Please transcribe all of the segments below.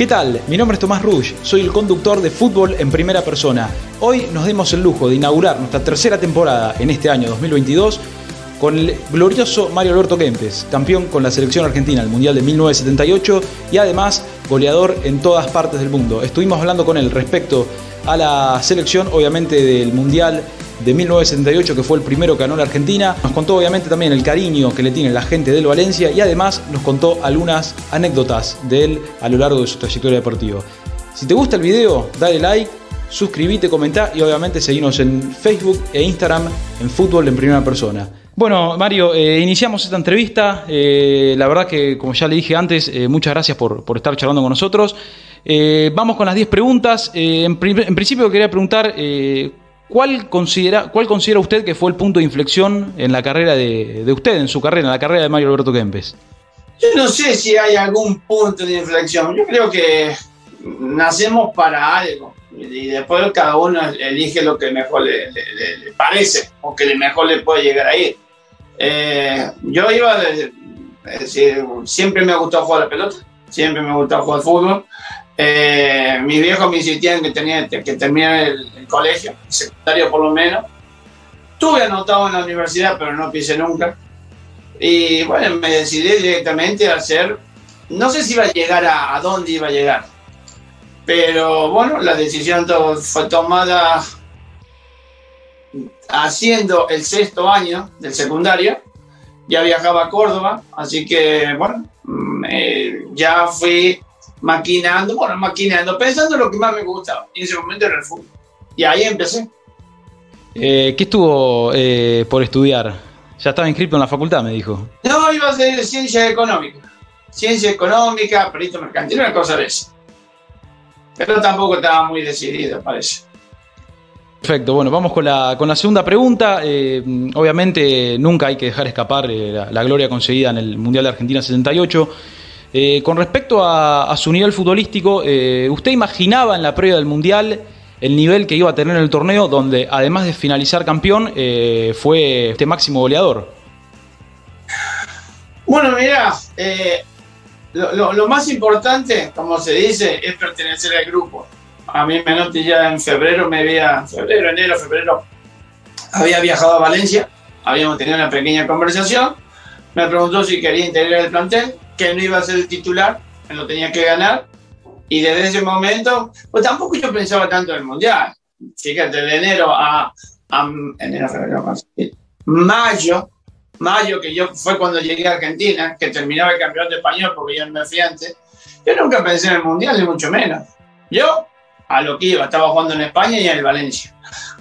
¿Qué tal? Mi nombre es Tomás Rush, soy el conductor de fútbol en primera persona. Hoy nos dimos el lujo de inaugurar nuestra tercera temporada en este año 2022 con el glorioso Mario Alberto Kempes, campeón con la selección argentina el Mundial de 1978 y además goleador en todas partes del mundo. Estuvimos hablando con él respecto a la selección, obviamente del Mundial de 1978, que fue el primero que ganó la Argentina. Nos contó obviamente también el cariño que le tiene la gente del Valencia y además nos contó algunas anécdotas de él a lo largo de su trayectoria deportiva. Si te gusta el video, dale like, suscríbete, comentá y obviamente seguimos en Facebook e Instagram en Fútbol en Primera Persona. Bueno, Mario, eh, iniciamos esta entrevista. Eh, la verdad que, como ya le dije antes, eh, muchas gracias por, por, estar charlando con nosotros. vamos con las 10 preguntas. En, principio quería preguntar ¿Cuál considera, ¿Cuál considera usted que fue el punto de inflexión en la carrera de, usted, en su carrera, en la carrera de Mario Alberto Kempes? Yo no sé si hay algún punto de inflexión. Yo creo que nacemos para algo y después cada uno elige lo que mejor le, parece o que mejor le puede llegar a ir. Eh, yo iba, es decir, siempre me ha gustado jugar la pelota, siempre me ha gustado jugar fútbol. Eh, mis viejos me insistían que tenía que terminar el, colegio, el secundario por lo menos. Tuve anotado en la universidad, pero no pisé nunca. Y bueno, me decidí directamente a hacer, no sé si iba a llegar a, a dónde iba a llegar, pero bueno, la decisión fue tomada haciendo el sexto año del secundario. Ya viajaba a Córdoba, así que bueno, mm, eh, ya fui maquinando, bueno, maquinando, pensando en lo que más me gustaba. Y en ese momento era el fútbol. Y ahí empecé. Eh, ¿Qué estuvo eh, por estudiar? Ya estaba inscrito en la facultad, me dijo. No, iba a hacer ciencia económica. Ciencia económica, perito mercantil, una cosa de eso. Pero tampoco estaba muy decidido, parece. Perfecto, bueno, vamos con la, con la segunda pregunta. Eh, obviamente nunca hay que dejar escapar la, la, gloria conseguida en el Mundial de Argentina 68. Eh, con respecto a, su nivel futbolístico, eh, ¿usted imaginaba en la previa del Mundial el nivel que iba a tener en el torneo, donde además de finalizar campeón, eh, fue este máximo goleador? Bueno, mira, lo, más importante, como se dice, es pertenecer al grupo. A mí me noté ya en febrero, me había, febrero, enero, febrero, había viajado a Valencia, habíamos tenido una pequeña conversación, me preguntó si quería integrar el plantel, que no iba a ser el titular, que lo tenía que ganar. Y desde ese momento, pues tampoco yo pensaba tanto en el Mundial. Fíjate, de enero a, enero, febrero, mayo, mayo, que yo fue cuando llegué a Argentina, que terminaba el campeonato español porque yo me fui antes, yo nunca pensé en el Mundial, ni mucho menos. Yo, a lo que iba, estaba jugando en España y en el Valencia.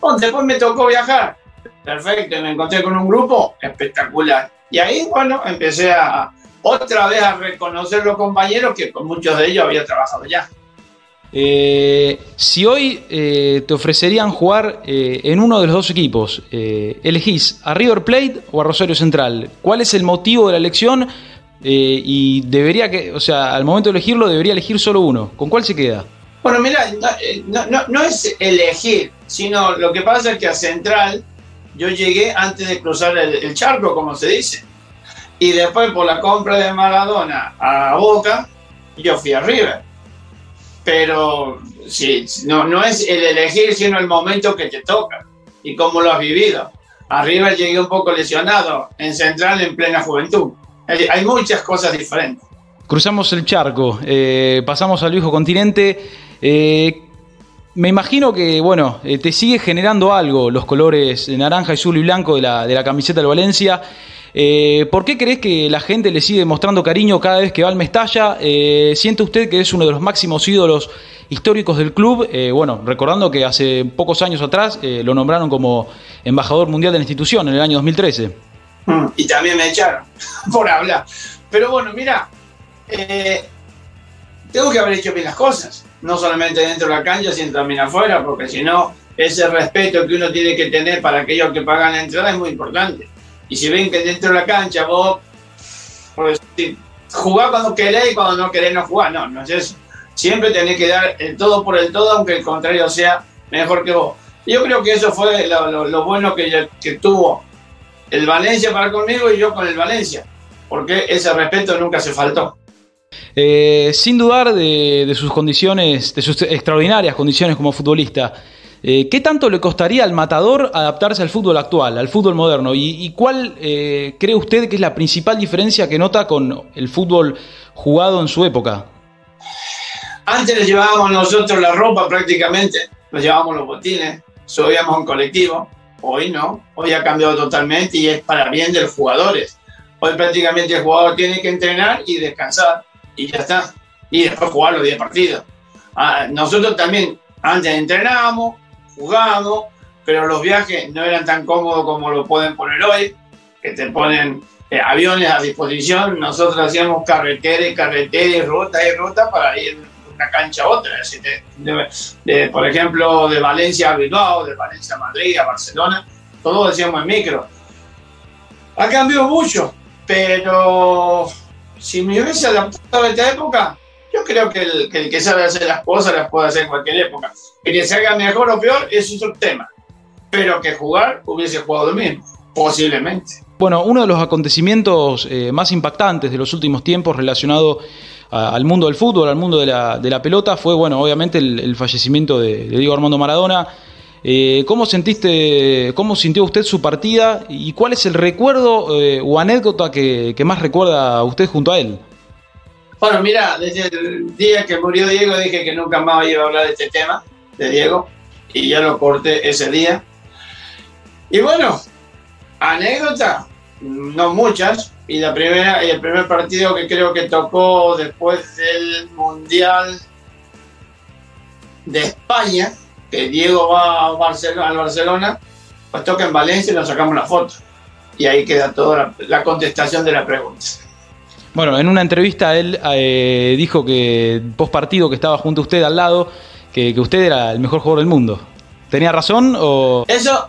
Bueno, después me tocó viajar, perfecto, me encontré con un grupo espectacular. Y ahí, bueno, empecé otra vez a reconocer los compañeros que con muchos de ellos había trabajado ya. Eh, si hoy eh, te ofrecerían jugar eh, en uno de los dos equipos, ¿elegís a River Plate o a Rosario Central? ¿Cuál es el motivo de la elección? y debería que, o sea, al momento de elegirlo debería elegir solo uno. ¿Con cuál se queda? Bueno, mira, no, es elegir, sino lo que pasa es que a Central yo llegué antes de cruzar el charco, como se dice. Y después por la compra de Maradona a Boca, yo fui a River. Pero sí, no, no es el elegir, sino el momento que te toca y cómo lo has vivido. A River llegué un poco lesionado, en Central en plena juventud. Hay muchas cosas diferentes. Cruzamos el charco, eh, pasamos al viejo continente. Eh, me imagino que, bueno, eh, te sigue generando algo los colores naranja, azul y blanco de la, de la camiseta del Valencia. Eh, ¿Por qué crees que la gente le sigue mostrando cariño cada vez que va al Mestalla? Eh, ¿Siente usted que es uno de los máximos ídolos históricos del club? Eh, bueno, recordando que hace pocos años atrás lo nombraron como embajador mundial de la institución en el año 2013. Mm, y también me echaron por hablar. Pero bueno, mira, tengo que haber hecho bien las cosas, no solamente dentro de la cancha, sino también afuera, porque si no, ese respeto que uno tiene que tener para aquellos que pagan la entrada es muy importante. Y si ven que dentro de la cancha vos, pues, cuando querés y cuando no querés no jugar, no, no es eso. Siempre tenés que dar el todo por el todo, aunque el contrario sea mejor que vos. Yo creo que eso fue lo, bueno que, que tuvo el Valencia para conmigo y yo con el Valencia, porque ese respeto nunca se faltó. Eh, sin dudar de, sus condiciones, de sus extraordinarias condiciones como futbolista, eh, ¿qué tanto le costaría al matador adaptarse al fútbol actual, al fútbol moderno? ¿Y, cuál eh, cree usted que es la principal diferencia que nota con el fútbol jugado en su época? Antes le llevábamos nosotros la ropa prácticamente, nos llevábamos los botines, subíamos un colectivo. Hoy no, hoy ha cambiado totalmente y es para bien de los jugadores. Hoy prácticamente el jugador tiene que entrenar y descansar y ya está. Y después jugar los 10 partidos. Ah, nosotros también antes entrenábamos, jugábamos, pero los viajes no eran tan cómodos como lo pueden poner hoy, que te ponen eh, aviones a disposición. Nosotros hacíamos carretera y carretera y ruta y ruta para ir de una cancha a otra. por ejemplo, de Valencia a Bilbao, de Valencia a Madrid, a Barcelona, todo decíamos en micro. Ha cambiado mucho, pero si me hubiese adaptado a esta época, yo creo que el, que sabe hacer las cosas las puede hacer en cualquier época. Que se haga mejor o peor es otro tema. Pero que jugar hubiese jugado lo mismo, posiblemente. Bueno, uno de los acontecimientos eh, más impactantes de los últimos tiempos relacionado al mundo del fútbol, al mundo de la, pelota, fue, bueno, obviamente el, fallecimiento de Diego Armando Maradona eh, ¿Cómo sentiste, cómo sintió usted su partida y cuál es el recuerdo eh, o anécdota que, más recuerda usted junto a él? Bueno, mira, desde el día que murió Diego dije que nunca más iba a hablar de este tema, de Diego, y ya lo corté ese día. Y bueno, anécdota, no muchas, y la primera y el primer partido que creo que tocó después del Mundial de España, que Diego va a Barcelona, al Barcelona, pues toca en Valencia y nos sacamos la foto. Y ahí queda toda la, contestación de la pregunta. Bueno, en una entrevista él eh, dijo que post partido que estaba junto a usted al lado, que, que, usted era el mejor jugador del mundo. ¿Tenía razón o...? Eso,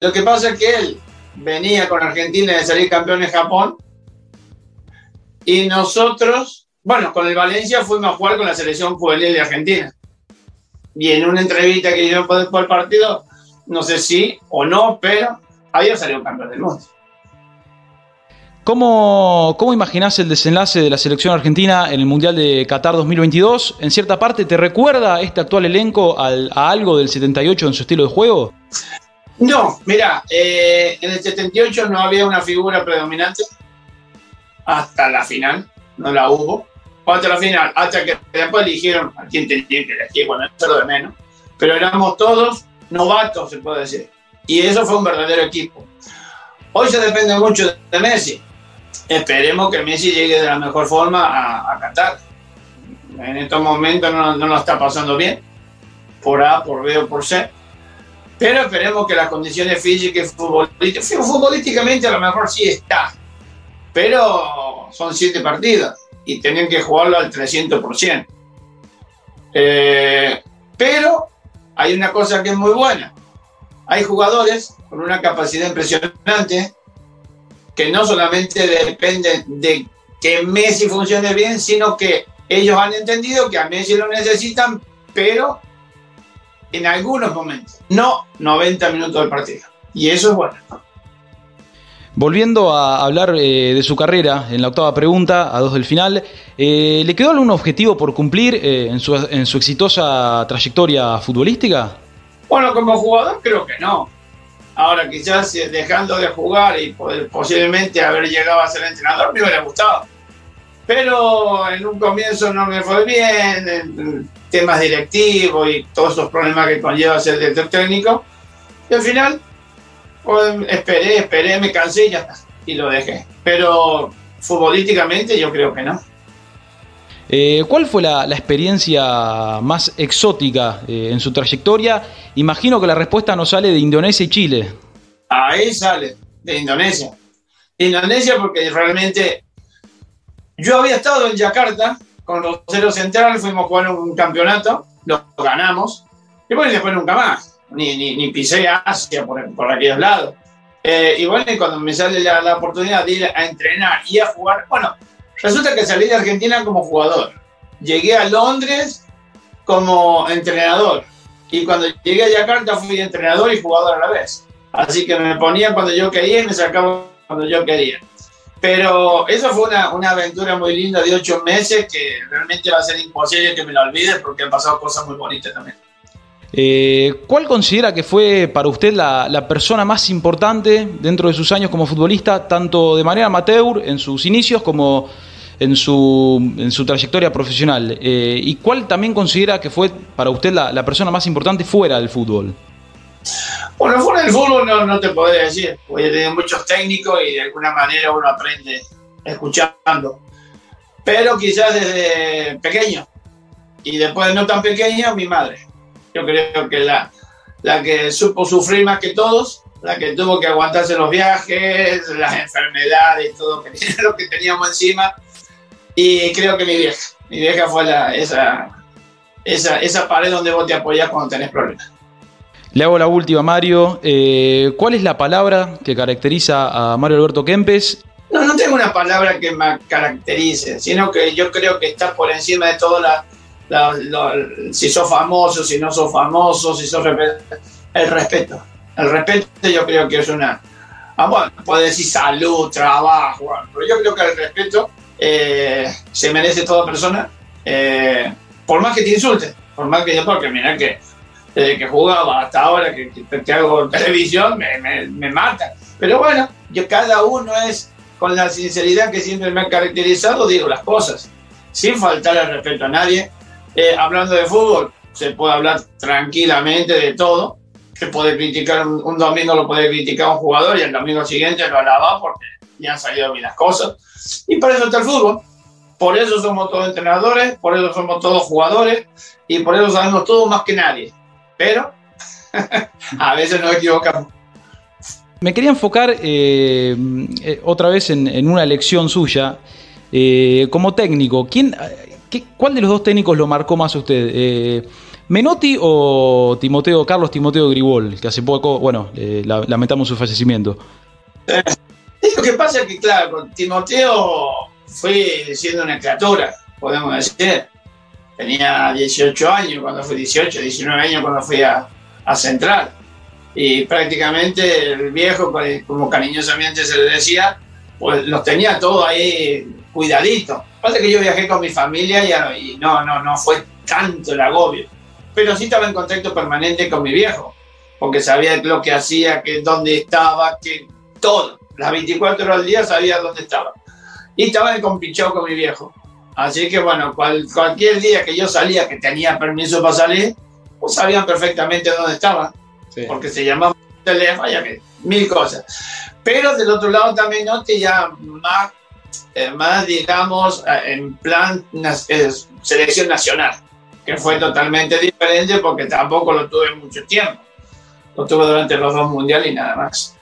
lo que pasa es que él venía con Argentina de salir campeón en Japón y nosotros, bueno, con el Valencia fuimos a jugar con la selección juvenil de Argentina y en una entrevista que yo por el partido, no sé si o no, pero había salido campeón del mundo. ¿Cómo, ¿Cómo imaginás el desenlace de la selección argentina en el Mundial de Qatar 2022? ¿En cierta parte te recuerda este actual elenco a algo del 78 en su estilo de juego? No, mira, eh, en el 78 no había una figura predominante hasta la final, no la hubo la final, hasta que después eligieron a quien tenían que elegir, bueno, eso es lo de menos. Pero éramos todos novatos, se puede decir. Y eso fue un verdadero equipo. Hoy se depende mucho de Messi. Esperemos que Messi llegue de la mejor forma a, a Qatar. En estos momentos no, no lo está pasando bien, por A, por B o por C. Pero esperemos que las condiciones físicas y futbolísticamente a lo mejor sí está. Pero son siete partidos y tenían que jugarlo al 300%. Eh, pero hay una cosa que es muy buena. Hay jugadores con una capacidad impresionante que no solamente dependen de que Messi funcione bien, sino que ellos han entendido que a Messi lo necesitan, pero en algunos momentos, no 90 minutos del partido. Y eso es bueno. Volviendo a hablar eh, de su carrera, en la octava pregunta, a dos del final, eh, ¿le quedó algún objetivo por cumplir eh, en, su, exitosa trayectoria futbolística? Bueno, como jugador creo que no. Ahora quizás dejando de jugar y posiblemente haber llegado a ser entrenador me hubiera gustado. Pero en un comienzo no me fue bien, en temas directivos y todos esos problemas que conlleva ser director técnico. Y al final esperé, esperé, me cansé y ya está. Y lo dejé. Pero futbolísticamente yo creo que no. Eh, ¿Cuál fue la, experiencia más exótica eh, en su trayectoria? Imagino que la respuesta no sale de Indonesia y Chile. Ahí sale, de Indonesia. Indonesia porque realmente yo había estado en Yakarta con Rosero Central, fuimos a jugar un campeonato, lo ganamos, y bueno, después nunca más ni, ni, ni pisé Asia por, por aquellos lados. Eh, y bueno, cuando me sale la, la, oportunidad de ir a entrenar y a jugar, bueno, resulta que salí de Argentina como jugador. Llegué a Londres como entrenador. Y cuando llegué a Yakarta fui entrenador y jugador a la vez. Así que me ponía cuando yo quería y me sacaba cuando yo quería. Pero eso fue una, una, aventura muy linda de ocho meses que realmente va a ser imposible que me la olvide porque han pasado cosas muy bonitas también. Eh, ¿Cuál considera que fue para usted la, persona más importante dentro de sus años como futbolista, tanto de manera amateur en sus inicios como en su, en su trayectoria profesional? Eh, ¿Y cuál también considera que fue para usted la, la, persona más importante fuera del fútbol? Bueno, fuera del fútbol no, no te podría decir, porque he tenido muchos técnicos y de alguna manera uno aprende escuchando. Pero quizás desde pequeño y después de no tan pequeño, mi madre yo creo que la, la que supo sufrir más que todos, la que tuvo que aguantarse los viajes, las enfermedades, todo lo que teníamos encima. Y creo que mi vieja, mi vieja fue la, esa, esa, esa pared donde vos te apoyás cuando tenés problemas. Le hago la última, Mario. Eh, ¿Cuál es la palabra que caracteriza a Mario Alberto Kempes? No, no tengo una palabra que me caracterice, sino que yo creo que está por encima de todas las si sos famoso, si no sos famoso, si sos el respeto. El respeto yo creo que es una, ah, bueno, puede decir salud, trabajo, pero yo creo que el respeto eh, se merece toda persona, eh, por más que te insulte, por más que yo, porque mira que desde que jugaba hasta ahora que, que, hago televisión me, me, me matan. Pero bueno, yo cada uno es con la sinceridad que siempre me ha caracterizado, digo las cosas, sin faltar el respeto a nadie, eh, hablando de fútbol, se puede hablar tranquilamente de todo. Se puede criticar, un, domingo lo puede criticar un jugador y el domingo siguiente lo alaba porque ya han salido bien las cosas. Y por eso está el fútbol. Por eso somos todos entrenadores, por eso somos todos jugadores y por eso sabemos todo más que nadie. Pero a veces nos equivocamos. Me quería enfocar eh, eh, otra vez en, una elección suya. como técnico, ¿quién, ¿Cuál de los dos técnicos lo marcó más a usted? Eh, ¿Menotti o Timoteo, Carlos Timoteo Gribol, que hace poco, bueno, eh, lamentamos su fallecimiento? Lo que pasa es que, claro, Timoteo fui siendo una criatura, podemos decir. Tenía 18 años cuando fui 18, 19 años cuando fui a, a Central. Y prácticamente el viejo, como cariñosamente se le decía, pues los tenía todo ahí cuidadito. Pasa que yo viajé con mi familia y, no, no, no fue tanto el agobio. Pero sí estaba en contacto permanente con mi viejo, porque sabía lo que hacía, que dónde estaba, que todo. Las 24 horas al día sabía dónde estaba. Y estaba compinchado con mi viejo. Así que bueno, cualquier día que yo salía, que tenía permiso para salir, pues sabían perfectamente dónde estaba. Porque se llamaba teléfono, ya que mil cosas. Pero del otro lado también noté ya más más, digamos, eh, en plan selección nacional, que fue totalmente diferente porque tampoco lo tuve mucho tiempo. Lo tuve durante los dos mundiales y nada más.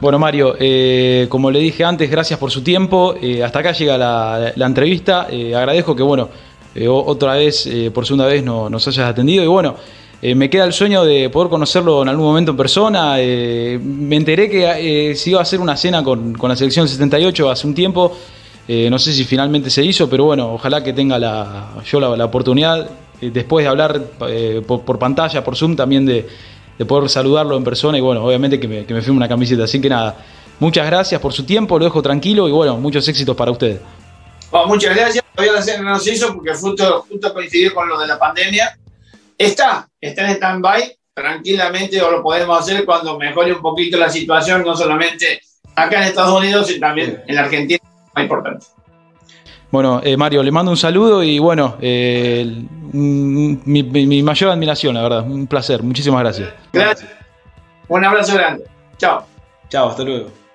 Bueno, Mario, eh, como le dije antes, gracias por su tiempo. hasta acá llega la, entrevista. agradezco que, bueno, otra vez, por segunda vez, no, nos hayas atendido. Y bueno, eh, me queda el sueño de poder conocerlo en algún momento en persona. Eh, me enteré que eh, se iba a hacer una cena con, la selección 78 hace un tiempo. no sé si finalmente se hizo, pero bueno, ojalá que tenga la, yo la, oportunidad, después de hablar por, pantalla, por Zoom, también de, poder saludarlo en persona y bueno, obviamente que me, que me firme una camiseta. Así que nada, muchas gracias por su tiempo, lo dejo tranquilo y bueno, muchos éxitos para ustedes. muchas gracias. Todavía la cena no se hizo porque justo, justo coincidió con lo de la pandemia Está, está en stand-by, tranquilamente o lo podemos hacer cuando mejore un poquito la situación, no solamente acá en Estados Unidos, sino también en la Argentina, más importante. Bueno, eh, Mario, le mando un saludo y bueno, eh, mi, mi, mayor admiración, la verdad, un placer, muchísimas gracias. Gracias. Un abrazo grande. Chao. Chao, hasta luego.